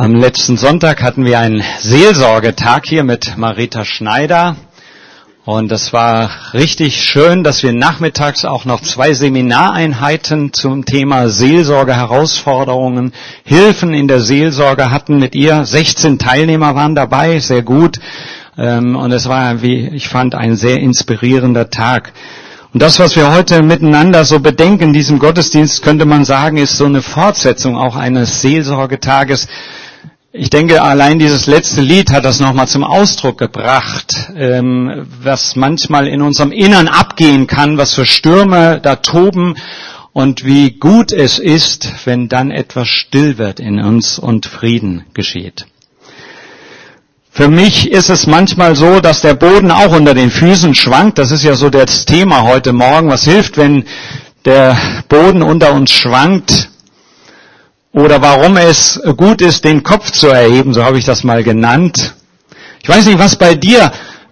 Am letzten Sonntag hatten wir einen Seelsorgetag hier mit Marita Schneider. Und es war richtig schön, dass wir nachmittags auch noch zwei Seminareinheiten zum Thema Seelsorge, Herausforderungen, Hilfen in der Seelsorge hatten mit ihr. 16 Teilnehmer waren dabei, sehr gut. Ähm, und es war, wie ich fand, ein sehr inspirierender Tag. Und das, was wir heute miteinander so bedenken diesem Gottesdienst, könnte man sagen, ist so eine Fortsetzung auch eines Seelsorgetages, ich denke, allein dieses letzte Lied hat das nochmal zum Ausdruck gebracht, ähm, was manchmal in unserem Innern abgehen kann, was für Stürme da toben und wie gut es ist, wenn dann etwas still wird in uns und Frieden geschieht. Für mich ist es manchmal so, dass der Boden auch unter den Füßen schwankt. Das ist ja so das Thema heute Morgen. Was hilft, wenn der Boden unter uns schwankt? Oder warum es gut ist, den Kopf zu erheben, so habe ich das mal genannt. Ich weiß nicht, was bei dir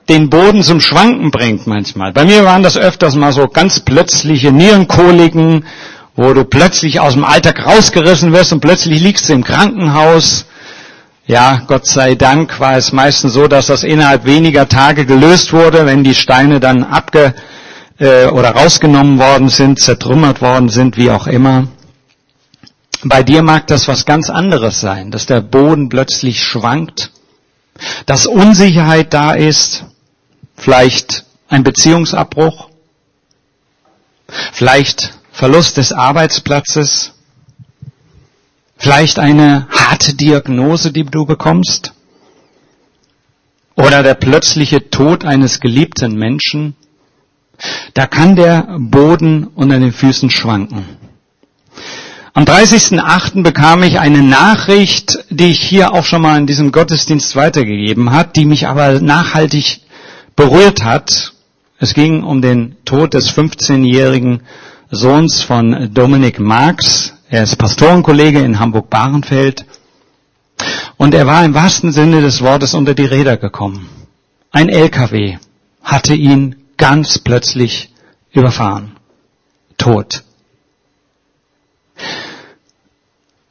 den Boden zum Schwanken bringt manchmal. Bei mir waren das öfters mal so ganz plötzliche Nierenkoliken, wo du plötzlich aus dem Alltag rausgerissen wirst und plötzlich liegst du im Krankenhaus. Ja, Gott sei Dank war es meistens so, dass das innerhalb weniger Tage gelöst wurde, wenn die Steine dann abge äh, oder rausgenommen worden sind, zertrümmert worden sind, wie auch immer. Bei dir mag das was ganz anderes sein, dass der Boden plötzlich schwankt, dass Unsicherheit da ist, vielleicht ein Beziehungsabbruch, vielleicht Verlust des Arbeitsplatzes, vielleicht eine harte Diagnose, die du bekommst, oder der plötzliche Tod eines geliebten Menschen. Da kann der Boden unter den Füßen schwanken. Am 30.08. bekam ich eine Nachricht, die ich hier auch schon mal in diesem Gottesdienst weitergegeben hat, die mich aber nachhaltig berührt hat. Es ging um den Tod des 15-jährigen Sohns von Dominik Marx. Er ist Pastorenkollege in Hamburg-Bahrenfeld. Und er war im wahrsten Sinne des Wortes unter die Räder gekommen. Ein LKW hatte ihn ganz plötzlich überfahren. Tot.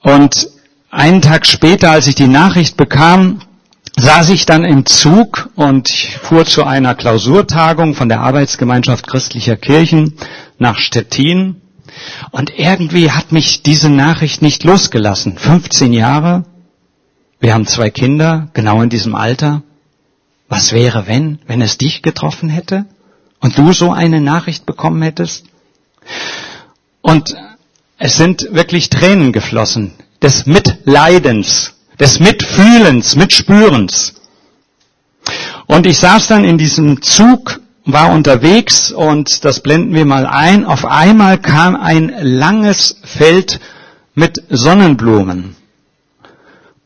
Und einen Tag später, als ich die Nachricht bekam, saß ich dann im Zug und fuhr zu einer Klausurtagung von der Arbeitsgemeinschaft christlicher Kirchen nach Stettin. Und irgendwie hat mich diese Nachricht nicht losgelassen. 15 Jahre, wir haben zwei Kinder, genau in diesem Alter. Was wäre, wenn, wenn es dich getroffen hätte und du so eine Nachricht bekommen hättest? Und es sind wirklich Tränen geflossen des Mitleidens, des Mitfühlens, Mitspürens. Und ich saß dann in diesem Zug, war unterwegs und das blenden wir mal ein. Auf einmal kam ein langes Feld mit Sonnenblumen.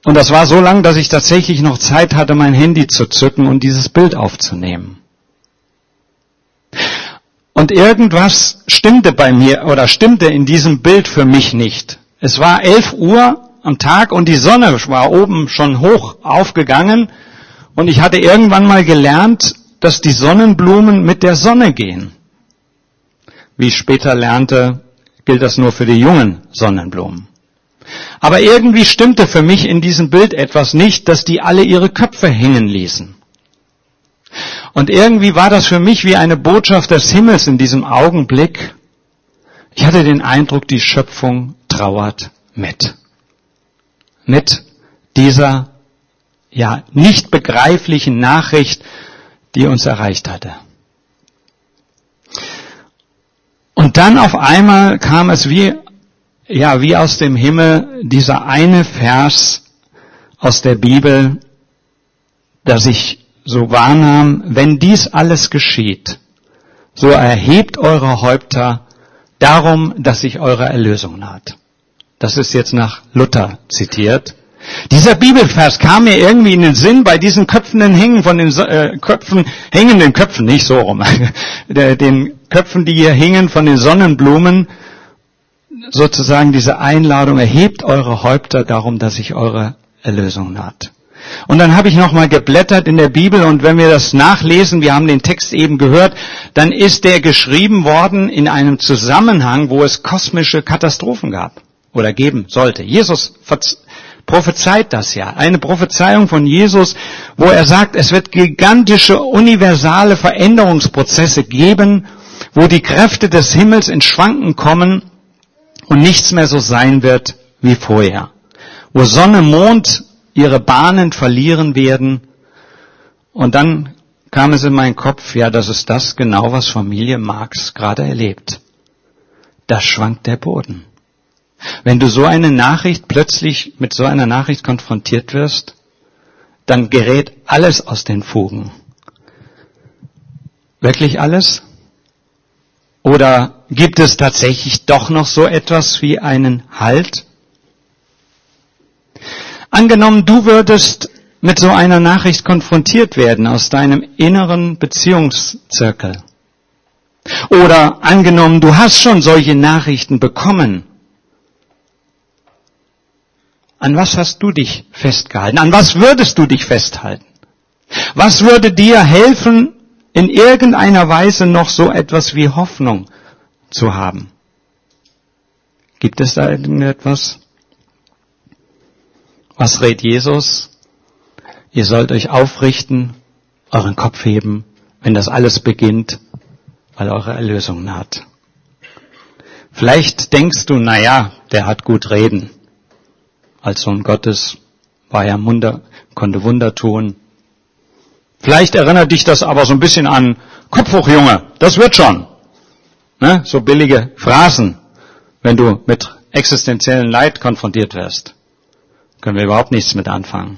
Und das war so lang, dass ich tatsächlich noch Zeit hatte, mein Handy zu zücken und dieses Bild aufzunehmen. Und irgendwas stimmte bei mir oder stimmte in diesem Bild für mich nicht. Es war 11 Uhr am Tag und die Sonne war oben schon hoch aufgegangen und ich hatte irgendwann mal gelernt, dass die Sonnenblumen mit der Sonne gehen. Wie ich später lernte, gilt das nur für die jungen Sonnenblumen. Aber irgendwie stimmte für mich in diesem Bild etwas nicht, dass die alle ihre Köpfe hängen ließen. Und irgendwie war das für mich wie eine Botschaft des Himmels in diesem Augenblick. Ich hatte den Eindruck, die Schöpfung trauert mit. Mit dieser, ja, nicht begreiflichen Nachricht, die uns erreicht hatte. Und dann auf einmal kam es wie, ja, wie aus dem Himmel dieser eine Vers aus der Bibel, dass ich so wahrnahm, wenn dies alles geschieht, so erhebt eure Häupter darum, dass sich eure Erlösung naht. Das ist jetzt nach Luther zitiert. Dieser Bibelvers kam mir irgendwie in den Sinn bei diesen köpfenden Hängen von den äh, Köpfen, hängenden Köpfen, nicht so rum, den Köpfen, die hier hingen von den Sonnenblumen, sozusagen diese Einladung, erhebt eure Häupter darum, dass sich eure Erlösung naht. Und dann habe ich nochmal geblättert in der Bibel und wenn wir das nachlesen, wir haben den Text eben gehört, dann ist der geschrieben worden in einem Zusammenhang, wo es kosmische Katastrophen gab oder geben sollte. Jesus prophezeit das ja. Eine Prophezeiung von Jesus, wo er sagt, es wird gigantische, universale Veränderungsprozesse geben, wo die Kräfte des Himmels in Schwanken kommen und nichts mehr so sein wird wie vorher. Wo Sonne, Mond ihre Bahnen verlieren werden. Und dann kam es in meinen Kopf, ja, das ist das genau, was Familie Marx gerade erlebt. Da schwankt der Boden. Wenn du so eine Nachricht plötzlich mit so einer Nachricht konfrontiert wirst, dann gerät alles aus den Fugen. Wirklich alles? Oder gibt es tatsächlich doch noch so etwas wie einen Halt? Angenommen, du würdest mit so einer Nachricht konfrontiert werden aus deinem inneren Beziehungszirkel. Oder angenommen, du hast schon solche Nachrichten bekommen. An was hast du dich festgehalten? An was würdest du dich festhalten? Was würde dir helfen, in irgendeiner Weise noch so etwas wie Hoffnung zu haben? Gibt es da irgendetwas? Was rät Jesus? Ihr sollt euch aufrichten, euren Kopf heben, wenn das alles beginnt, weil eure Erlösung naht. Vielleicht denkst du, na ja, der hat gut reden. Als Sohn Gottes war er Wunder, konnte Wunder tun. Vielleicht erinnert dich das aber so ein bisschen an Kopf hoch, Junge, das wird schon. Ne? So billige Phrasen, wenn du mit existenziellen Leid konfrontiert wirst. Können wir überhaupt nichts mit anfangen.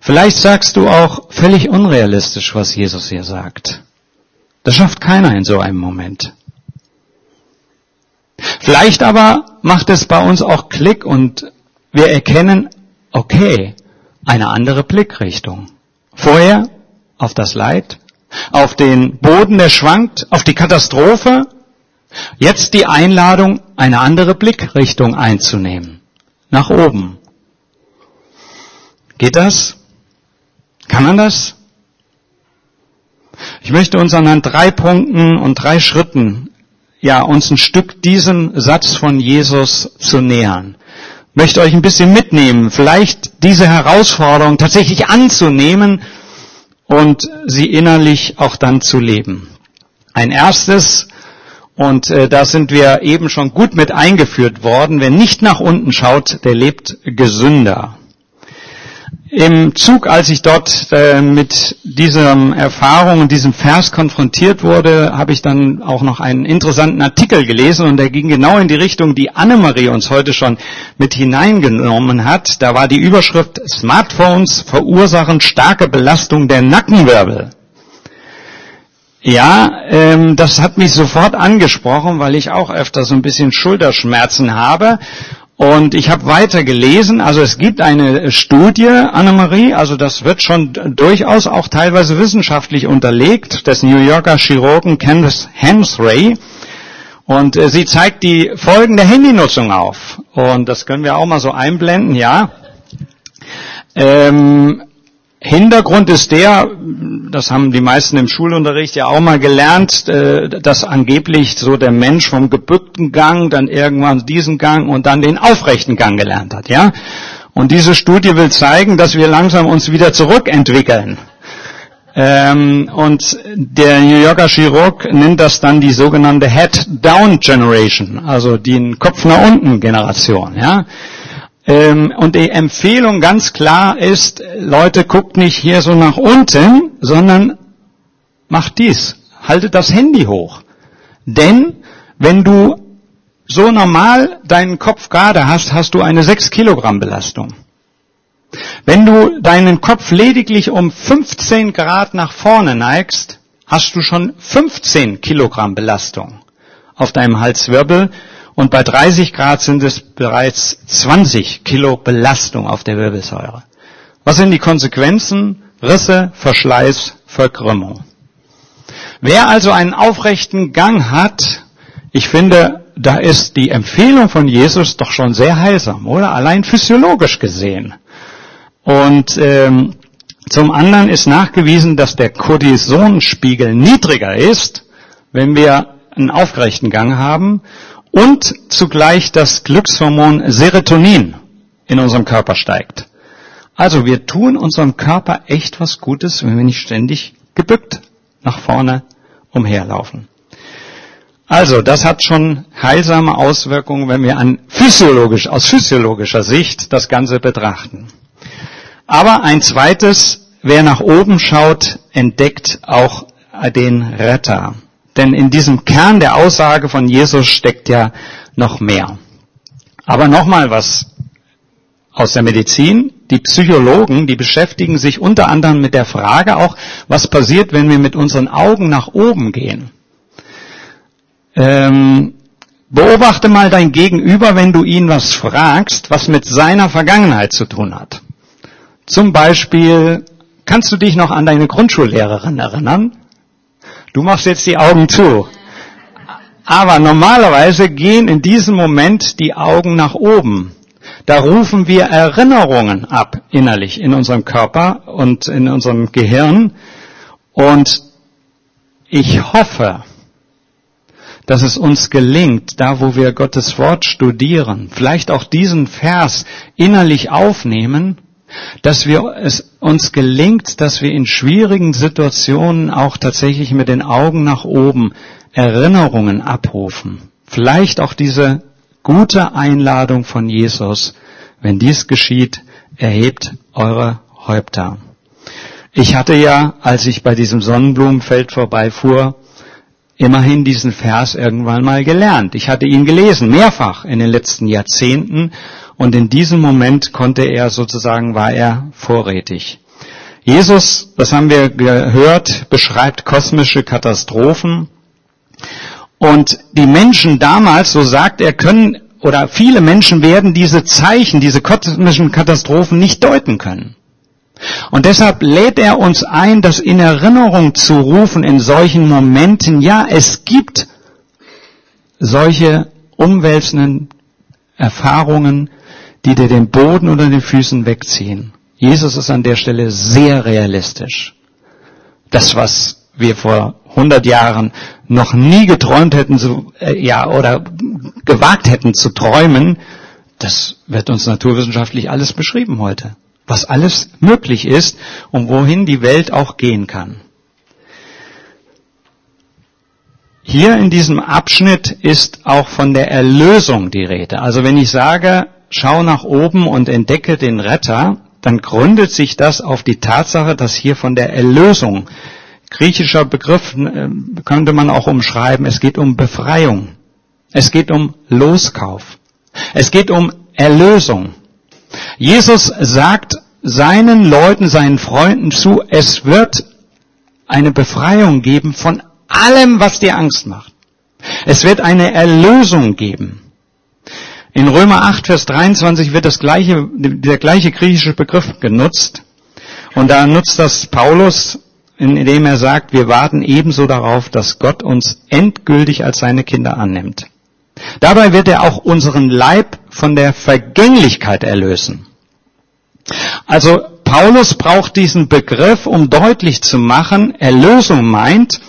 Vielleicht sagst du auch völlig unrealistisch, was Jesus hier sagt. Das schafft keiner in so einem Moment. Vielleicht aber macht es bei uns auch Klick und wir erkennen, okay, eine andere Blickrichtung. Vorher auf das Leid, auf den Boden, der schwankt, auf die Katastrophe. Jetzt die Einladung, eine andere Blickrichtung einzunehmen. Nach oben. Geht das? Kann man das? Ich möchte uns anhand drei Punkten und drei Schritten, ja, uns ein Stück diesem Satz von Jesus zu nähern. Möchte euch ein bisschen mitnehmen, vielleicht diese Herausforderung tatsächlich anzunehmen und sie innerlich auch dann zu leben. Ein erstes, und äh, da sind wir eben schon gut mit eingeführt worden, wer nicht nach unten schaut, der lebt gesünder. Im Zug, als ich dort äh, mit dieser Erfahrung und diesem Vers konfrontiert wurde, habe ich dann auch noch einen interessanten Artikel gelesen und der ging genau in die Richtung, die Annemarie uns heute schon mit hineingenommen hat. Da war die Überschrift Smartphones verursachen starke Belastung der Nackenwirbel. Ja, ähm, das hat mich sofort angesprochen, weil ich auch öfter so ein bisschen Schulterschmerzen habe und ich habe weiter gelesen, also es gibt eine Studie, Annemarie, also das wird schon durchaus auch teilweise wissenschaftlich unterlegt, des New Yorker Chirurgen Candace Hemsray. Und äh, sie zeigt die Folgen der Handynutzung auf. Und das können wir auch mal so einblenden, ja. Ähm, Hintergrund ist der, das haben die meisten im Schulunterricht ja auch mal gelernt, äh, dass angeblich so der Mensch vom gebückten Gang dann irgendwann diesen Gang und dann den aufrechten Gang gelernt hat, ja. Und diese Studie will zeigen, dass wir langsam uns wieder zurückentwickeln. Ähm, und der New Yorker Chirurg nennt das dann die sogenannte Head-Down Generation, also die Kopf nach unten Generation, ja. Ähm, und die Empfehlung ganz klar ist, Leute, guckt nicht hier so nach unten, sondern macht dies. Haltet das Handy hoch. Denn wenn du so normal deinen Kopf gerade hast, hast du eine 6 Kilogramm Belastung. Wenn du deinen Kopf lediglich um 15 Grad nach vorne neigst, hast du schon 15 Kilogramm Belastung auf deinem Halswirbel und bei 30 Grad sind es bereits 20 Kilo Belastung auf der Wirbelsäure. Was sind die Konsequenzen? Risse, Verschleiß, Verkrümmung. Wer also einen aufrechten Gang hat, ich finde, da ist die Empfehlung von Jesus doch schon sehr heilsam, oder? Allein physiologisch gesehen. Und ähm, zum anderen ist nachgewiesen, dass der Cortisonspiegel niedriger ist, wenn wir einen aufgerechten Gang haben und zugleich das Glückshormon Serotonin in unserem Körper steigt. Also wir tun unserem Körper echt was Gutes, wenn wir nicht ständig gebückt nach vorne umherlaufen. Also, das hat schon heilsame Auswirkungen, wenn wir an physiologisch, aus physiologischer Sicht das Ganze betrachten. Aber ein zweites, wer nach oben schaut, entdeckt auch den Retter. Denn in diesem Kern der Aussage von Jesus steckt ja noch mehr. Aber nochmal was aus der Medizin. Die Psychologen, die beschäftigen sich unter anderem mit der Frage auch, was passiert, wenn wir mit unseren Augen nach oben gehen. Ähm, beobachte mal dein Gegenüber, wenn du ihn was fragst, was mit seiner Vergangenheit zu tun hat. Zum Beispiel, kannst du dich noch an deine Grundschullehrerin erinnern? Du machst jetzt die Augen zu. Aber normalerweise gehen in diesem Moment die Augen nach oben. Da rufen wir Erinnerungen ab innerlich in unserem Körper und in unserem Gehirn. Und ich hoffe, dass es uns gelingt, da wo wir Gottes Wort studieren, vielleicht auch diesen Vers innerlich aufnehmen, dass wir es uns gelingt, dass wir in schwierigen Situationen auch tatsächlich mit den Augen nach oben Erinnerungen abrufen. Vielleicht auch diese gute Einladung von Jesus. Wenn dies geschieht, erhebt eure Häupter. Ich hatte ja, als ich bei diesem Sonnenblumenfeld vorbeifuhr, immerhin diesen Vers irgendwann mal gelernt. Ich hatte ihn gelesen, mehrfach in den letzten Jahrzehnten und in diesem Moment konnte er sozusagen, war er vorrätig. Jesus, das haben wir gehört, beschreibt kosmische Katastrophen und die Menschen damals, so sagt er, können oder viele Menschen werden diese Zeichen, diese kosmischen Katastrophen nicht deuten können. Und deshalb lädt er uns ein, das in Erinnerung zu rufen in solchen Momenten. Ja, es gibt solche umwälzenden Erfahrungen, die dir den Boden unter den Füßen wegziehen. Jesus ist an der Stelle sehr realistisch. Das, was wir vor 100 Jahren noch nie geträumt hätten, so, äh, ja, oder gewagt hätten zu träumen, das wird uns naturwissenschaftlich alles beschrieben heute was alles möglich ist und wohin die Welt auch gehen kann. Hier in diesem Abschnitt ist auch von der Erlösung die Rede. Also wenn ich sage, schau nach oben und entdecke den Retter, dann gründet sich das auf die Tatsache, dass hier von der Erlösung, griechischer Begriff äh, könnte man auch umschreiben, es geht um Befreiung. Es geht um Loskauf. Es geht um Erlösung. Jesus sagt seinen Leuten, seinen Freunden zu, es wird eine Befreiung geben von allem, was dir Angst macht. Es wird eine Erlösung geben. In Römer 8, Vers 23 wird das gleiche, der gleiche griechische Begriff genutzt. Und da nutzt das Paulus, indem er sagt, wir warten ebenso darauf, dass Gott uns endgültig als seine Kinder annimmt. Dabei wird er auch unseren Leib von der Vergänglichkeit erlösen. Also Paulus braucht diesen Begriff, um deutlich zu machen, Erlösung meint,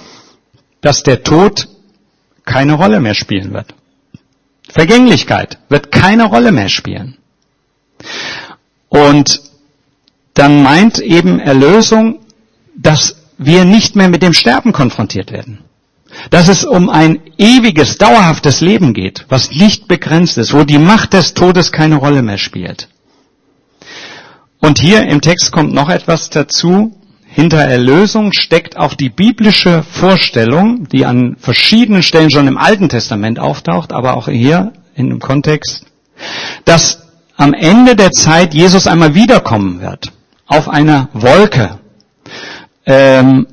dass der Tod keine Rolle mehr spielen wird. Vergänglichkeit wird keine Rolle mehr spielen. Und dann meint eben Erlösung, dass wir nicht mehr mit dem Sterben konfrontiert werden. Dass es um ein ewiges, dauerhaftes Leben geht, was nicht begrenzt ist, wo die Macht des Todes keine Rolle mehr spielt. Und hier im Text kommt noch etwas dazu. Hinter Erlösung steckt auch die biblische Vorstellung, die an verschiedenen Stellen schon im Alten Testament auftaucht, aber auch hier in dem Kontext, dass am Ende der Zeit Jesus einmal wiederkommen wird auf einer Wolke. Ähm,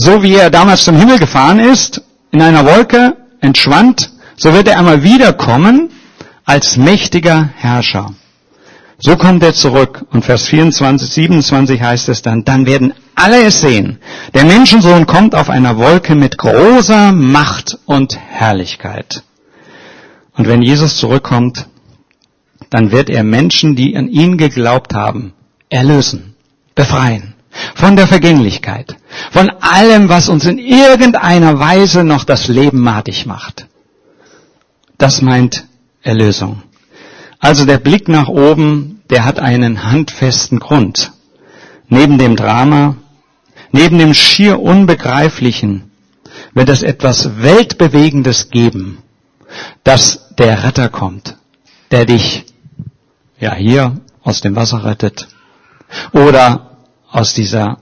so wie er damals zum Himmel gefahren ist, in einer Wolke entschwand, so wird er einmal wiederkommen als mächtiger Herrscher. So kommt er zurück und Vers 24, 27 heißt es dann, dann werden alle es sehen. Der Menschensohn kommt auf einer Wolke mit großer Macht und Herrlichkeit. Und wenn Jesus zurückkommt, dann wird er Menschen, die an ihn geglaubt haben, erlösen, befreien von der Vergänglichkeit, von allem, was uns in irgendeiner Weise noch das Leben madig macht. Das meint Erlösung. Also der Blick nach oben, der hat einen handfesten Grund. Neben dem Drama, neben dem schier Unbegreiflichen, wird es etwas Weltbewegendes geben, dass der Retter kommt, der dich ja hier aus dem Wasser rettet oder aus dieser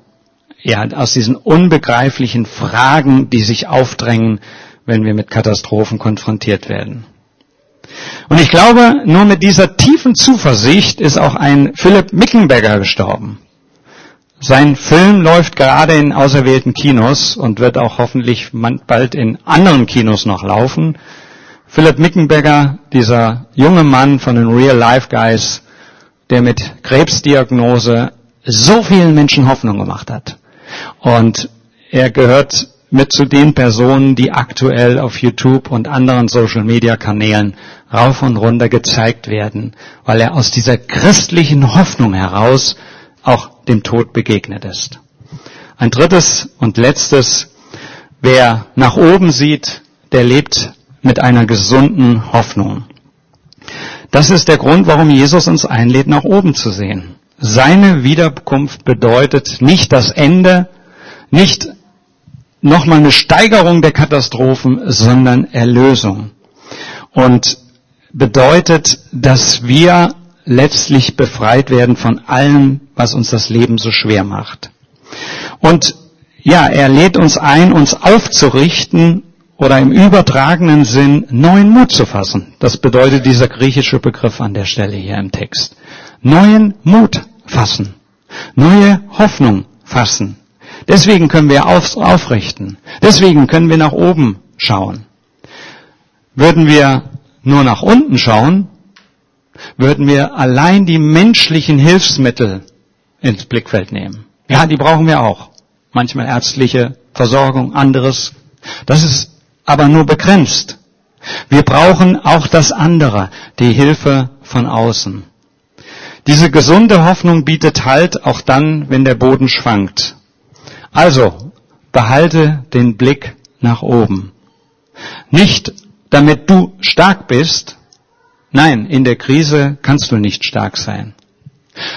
ja, aus diesen unbegreiflichen Fragen, die sich aufdrängen, wenn wir mit Katastrophen konfrontiert werden. Und ich glaube, nur mit dieser tiefen Zuversicht ist auch ein Philipp Mickenberger gestorben. Sein Film läuft gerade in auserwählten Kinos und wird auch hoffentlich bald in anderen Kinos noch laufen. Philipp Mickenberger, dieser junge Mann von den Real Life Guys, der mit Krebsdiagnose so vielen Menschen Hoffnung gemacht hat. Und er gehört mit zu den Personen, die aktuell auf YouTube und anderen Social Media Kanälen rauf und runter gezeigt werden, weil er aus dieser christlichen Hoffnung heraus auch dem Tod begegnet ist. Ein drittes und letztes, wer nach oben sieht, der lebt mit einer gesunden Hoffnung. Das ist der Grund, warum Jesus uns einlädt, nach oben zu sehen. Seine Wiederkunft bedeutet nicht das Ende, nicht nochmal eine Steigerung der Katastrophen, sondern Erlösung. Und bedeutet, dass wir letztlich befreit werden von allem, was uns das Leben so schwer macht. Und ja, er lädt uns ein, uns aufzurichten oder im übertragenen Sinn neuen Mut zu fassen. Das bedeutet dieser griechische Begriff an der Stelle hier im Text. Neuen Mut fassen. Neue Hoffnung fassen. Deswegen können wir auf, aufrichten. Deswegen können wir nach oben schauen. Würden wir nur nach unten schauen, würden wir allein die menschlichen Hilfsmittel ins Blickfeld nehmen. Ja, die brauchen wir auch. Manchmal ärztliche Versorgung, anderes. Das ist aber nur begrenzt. Wir brauchen auch das andere, die Hilfe von außen. Diese gesunde Hoffnung bietet Halt auch dann, wenn der Boden schwankt. Also, behalte den Blick nach oben. Nicht damit du stark bist, nein, in der Krise kannst du nicht stark sein,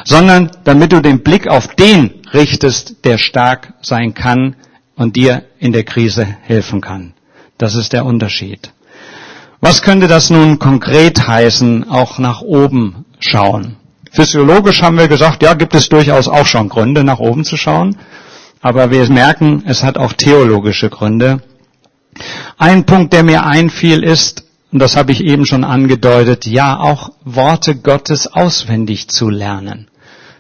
sondern damit du den Blick auf den richtest, der stark sein kann und dir in der Krise helfen kann. Das ist der Unterschied. Was könnte das nun konkret heißen, auch nach oben schauen? Physiologisch haben wir gesagt, ja, gibt es durchaus auch schon Gründe, nach oben zu schauen. Aber wir merken, es hat auch theologische Gründe. Ein Punkt, der mir einfiel, ist, und das habe ich eben schon angedeutet, ja, auch Worte Gottes auswendig zu lernen.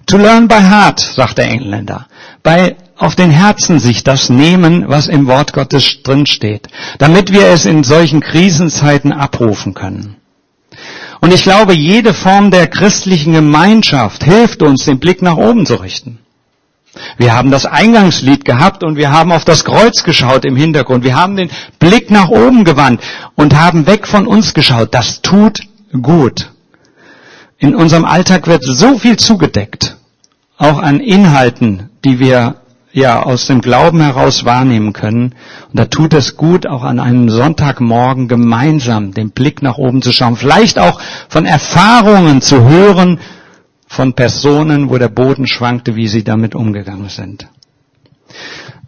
To learn by heart, sagt der Engländer. Bei auf den Herzen sich das nehmen, was im Wort Gottes drinsteht, damit wir es in solchen Krisenzeiten abrufen können. Und ich glaube, jede Form der christlichen Gemeinschaft hilft uns, den Blick nach oben zu richten. Wir haben das Eingangslied gehabt und wir haben auf das Kreuz geschaut im Hintergrund. Wir haben den Blick nach oben gewandt und haben weg von uns geschaut. Das tut gut. In unserem Alltag wird so viel zugedeckt, auch an Inhalten, die wir ja aus dem Glauben heraus wahrnehmen können. Und da tut es gut, auch an einem Sonntagmorgen gemeinsam den Blick nach oben zu schauen, vielleicht auch von Erfahrungen zu hören, von Personen, wo der Boden schwankte, wie sie damit umgegangen sind.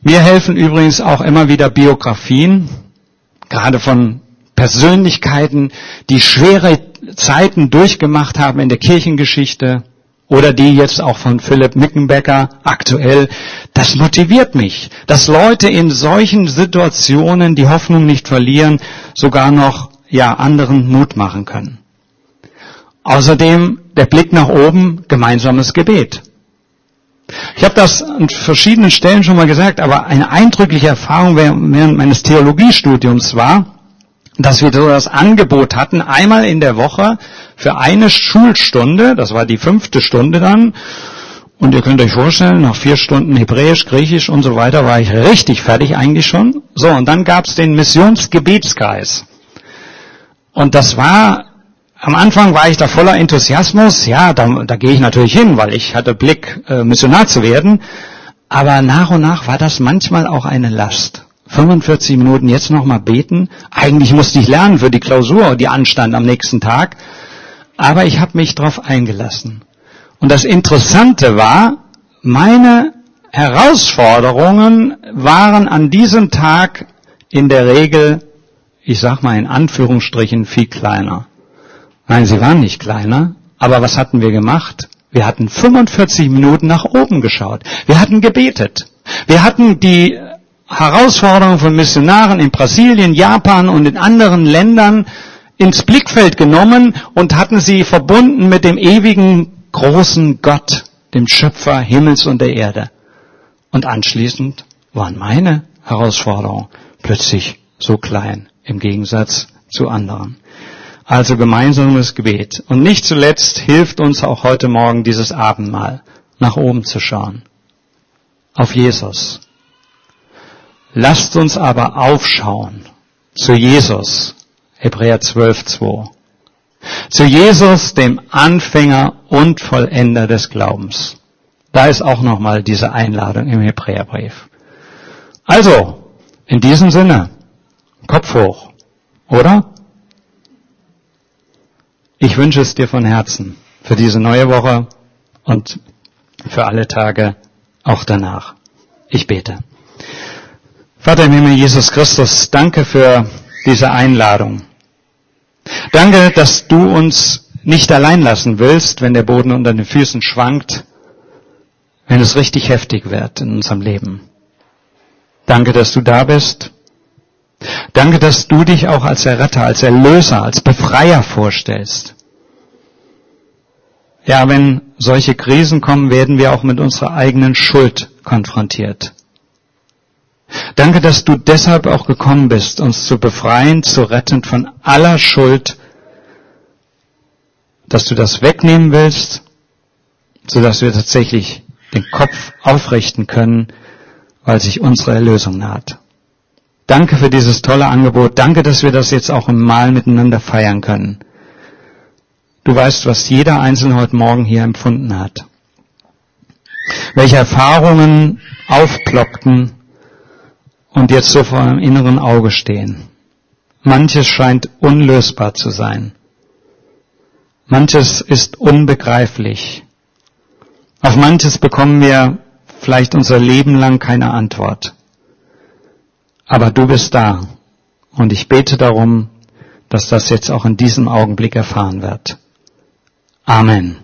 Mir helfen übrigens auch immer wieder Biografien, gerade von Persönlichkeiten, die schwere Zeiten durchgemacht haben in der Kirchengeschichte oder die jetzt auch von Philipp Mickenbecker aktuell. Das motiviert mich, dass Leute in solchen Situationen die Hoffnung nicht verlieren, sogar noch ja anderen Mut machen können. Außerdem der Blick nach oben, gemeinsames Gebet. Ich habe das an verschiedenen Stellen schon mal gesagt, aber eine eindrückliche Erfahrung während meines Theologiestudiums war, dass wir so das Angebot hatten, einmal in der Woche für eine Schulstunde, das war die fünfte Stunde dann, und ihr könnt euch vorstellen, nach vier Stunden Hebräisch, Griechisch und so weiter war ich richtig fertig eigentlich schon. So, und dann gab's den Missionsgebetskreis. Und das war am Anfang war ich da voller Enthusiasmus. Ja, da, da gehe ich natürlich hin, weil ich hatte Blick, äh, Missionar zu werden. Aber nach und nach war das manchmal auch eine Last. 45 Minuten jetzt nochmal beten. Eigentlich musste ich lernen für die Klausur, die anstand am nächsten Tag. Aber ich habe mich darauf eingelassen. Und das Interessante war, meine Herausforderungen waren an diesem Tag in der Regel, ich sag mal in Anführungsstrichen, viel kleiner. Nein, sie waren nicht kleiner, aber was hatten wir gemacht? Wir hatten 45 Minuten nach oben geschaut. Wir hatten gebetet. Wir hatten die Herausforderungen von Missionaren in Brasilien, Japan und in anderen Ländern ins Blickfeld genommen und hatten sie verbunden mit dem ewigen großen Gott, dem Schöpfer Himmels und der Erde. Und anschließend waren meine Herausforderungen plötzlich so klein im Gegensatz zu anderen. Also gemeinsames Gebet. Und nicht zuletzt hilft uns auch heute Morgen dieses Abendmahl, nach oben zu schauen. Auf Jesus. Lasst uns aber aufschauen zu Jesus. Hebräer 12, 2. Zu Jesus, dem Anfänger und Vollender des Glaubens. Da ist auch nochmal diese Einladung im Hebräerbrief. Also, in diesem Sinne, Kopf hoch, oder? Ich wünsche es dir von Herzen für diese neue Woche und für alle Tage auch danach. Ich bete. Vater im Himmel Jesus Christus, danke für diese Einladung. Danke, dass du uns nicht allein lassen willst, wenn der Boden unter den Füßen schwankt, wenn es richtig heftig wird in unserem Leben. Danke, dass du da bist. Danke, dass du dich auch als Erretter, als Erlöser, als Befreier vorstellst. Ja, wenn solche Krisen kommen, werden wir auch mit unserer eigenen Schuld konfrontiert. Danke, dass du deshalb auch gekommen bist, uns zu befreien, zu retten von aller Schuld, dass du das wegnehmen willst, so dass wir tatsächlich den Kopf aufrichten können, weil sich unsere Erlösung naht. Danke für dieses tolle Angebot. Danke, dass wir das jetzt auch im Mahl miteinander feiern können. Du weißt, was jeder Einzelne heute Morgen hier empfunden hat. Welche Erfahrungen aufploppten und jetzt so vor einem inneren Auge stehen. Manches scheint unlösbar zu sein. Manches ist unbegreiflich. Auf manches bekommen wir vielleicht unser Leben lang keine Antwort. Aber du bist da. Und ich bete darum, dass das jetzt auch in diesem Augenblick erfahren wird. Amen.